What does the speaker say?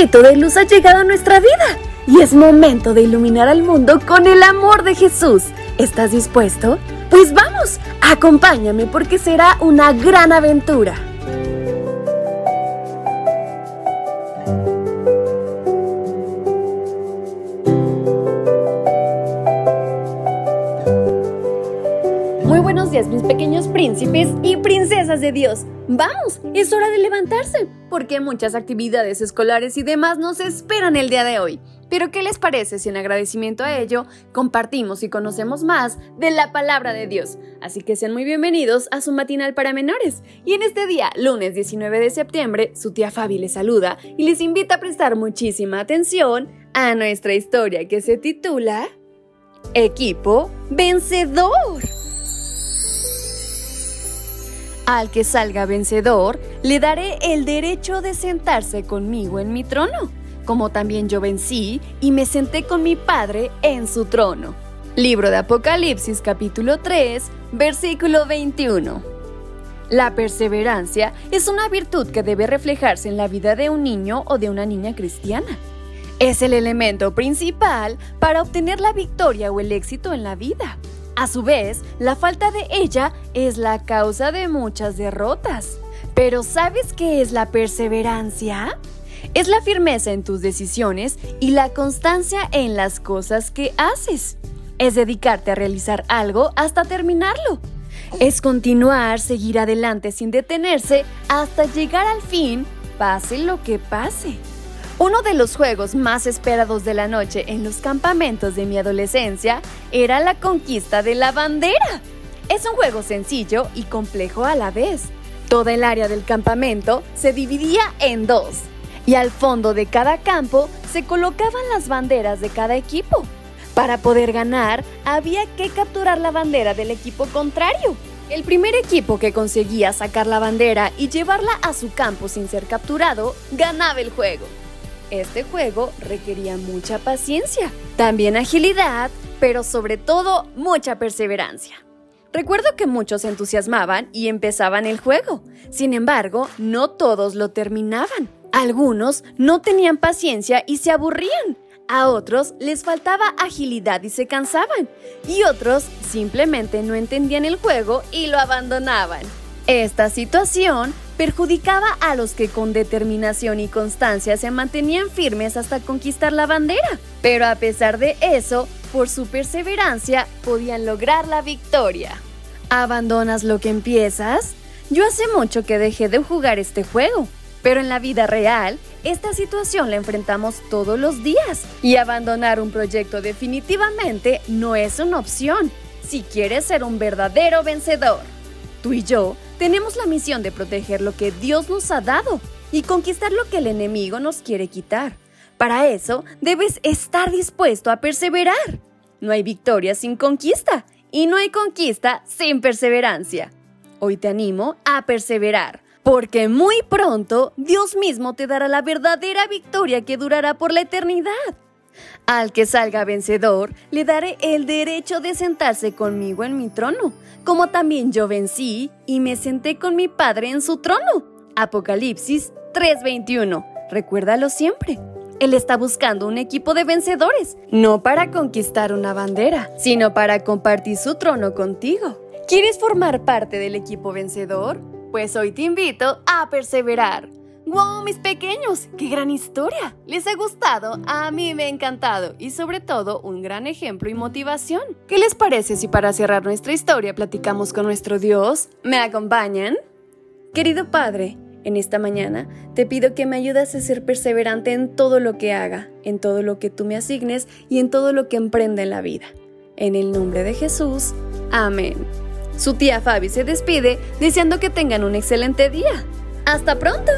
poquito de luz ha llegado a nuestra vida y es momento de iluminar al mundo con el amor de Jesús. ¿Estás dispuesto? Pues vamos, acompáñame porque será una gran aventura. Muy buenos días mis pequeños príncipes y princesas de Dios. Vamos, es hora de levantarse, porque muchas actividades escolares y demás nos esperan el día de hoy. Pero ¿qué les parece si en agradecimiento a ello compartimos y conocemos más de la palabra de Dios? Así que sean muy bienvenidos a su matinal para menores. Y en este día, lunes 19 de septiembre, su tía Fabi les saluda y les invita a prestar muchísima atención a nuestra historia que se titula Equipo Vencedor. Al que salga vencedor, le daré el derecho de sentarse conmigo en mi trono, como también yo vencí y me senté con mi Padre en su trono. Libro de Apocalipsis capítulo 3, versículo 21. La perseverancia es una virtud que debe reflejarse en la vida de un niño o de una niña cristiana. Es el elemento principal para obtener la victoria o el éxito en la vida. A su vez, la falta de ella es la causa de muchas derrotas. Pero ¿sabes qué es la perseverancia? Es la firmeza en tus decisiones y la constancia en las cosas que haces. Es dedicarte a realizar algo hasta terminarlo. Es continuar, seguir adelante sin detenerse hasta llegar al fin, pase lo que pase. Uno de los juegos más esperados de la noche en los campamentos de mi adolescencia era la conquista de la bandera. Es un juego sencillo y complejo a la vez. Toda el área del campamento se dividía en dos y al fondo de cada campo se colocaban las banderas de cada equipo. Para poder ganar había que capturar la bandera del equipo contrario. El primer equipo que conseguía sacar la bandera y llevarla a su campo sin ser capturado ganaba el juego. Este juego requería mucha paciencia, también agilidad, pero sobre todo mucha perseverancia. Recuerdo que muchos se entusiasmaban y empezaban el juego. Sin embargo, no todos lo terminaban. Algunos no tenían paciencia y se aburrían. A otros les faltaba agilidad y se cansaban. Y otros simplemente no entendían el juego y lo abandonaban. Esta situación perjudicaba a los que con determinación y constancia se mantenían firmes hasta conquistar la bandera. Pero a pesar de eso, por su perseverancia podían lograr la victoria. ¿Abandonas lo que empiezas? Yo hace mucho que dejé de jugar este juego, pero en la vida real, esta situación la enfrentamos todos los días y abandonar un proyecto definitivamente no es una opción si quieres ser un verdadero vencedor. Tú y yo tenemos la misión de proteger lo que Dios nos ha dado y conquistar lo que el enemigo nos quiere quitar. Para eso debes estar dispuesto a perseverar. No hay victoria sin conquista y no hay conquista sin perseverancia. Hoy te animo a perseverar, porque muy pronto Dios mismo te dará la verdadera victoria que durará por la eternidad. Al que salga vencedor, le daré el derecho de sentarse conmigo en mi trono, como también yo vencí y me senté con mi Padre en su trono. Apocalipsis 3:21. Recuérdalo siempre. Él está buscando un equipo de vencedores, no para conquistar una bandera, sino para compartir su trono contigo. ¿Quieres formar parte del equipo vencedor? Pues hoy te invito a perseverar. ¡Wow, mis pequeños! ¡Qué gran historia! ¿Les ha gustado? A mí me ha encantado y sobre todo un gran ejemplo y motivación. ¿Qué les parece si para cerrar nuestra historia platicamos con nuestro Dios? ¿Me acompañan? Querido Padre, en esta mañana te pido que me ayudes a ser perseverante en todo lo que haga, en todo lo que tú me asignes y en todo lo que emprenda en la vida. En el nombre de Jesús. Amén. Su tía Fabi se despide deseando que tengan un excelente día. ¡Hasta pronto!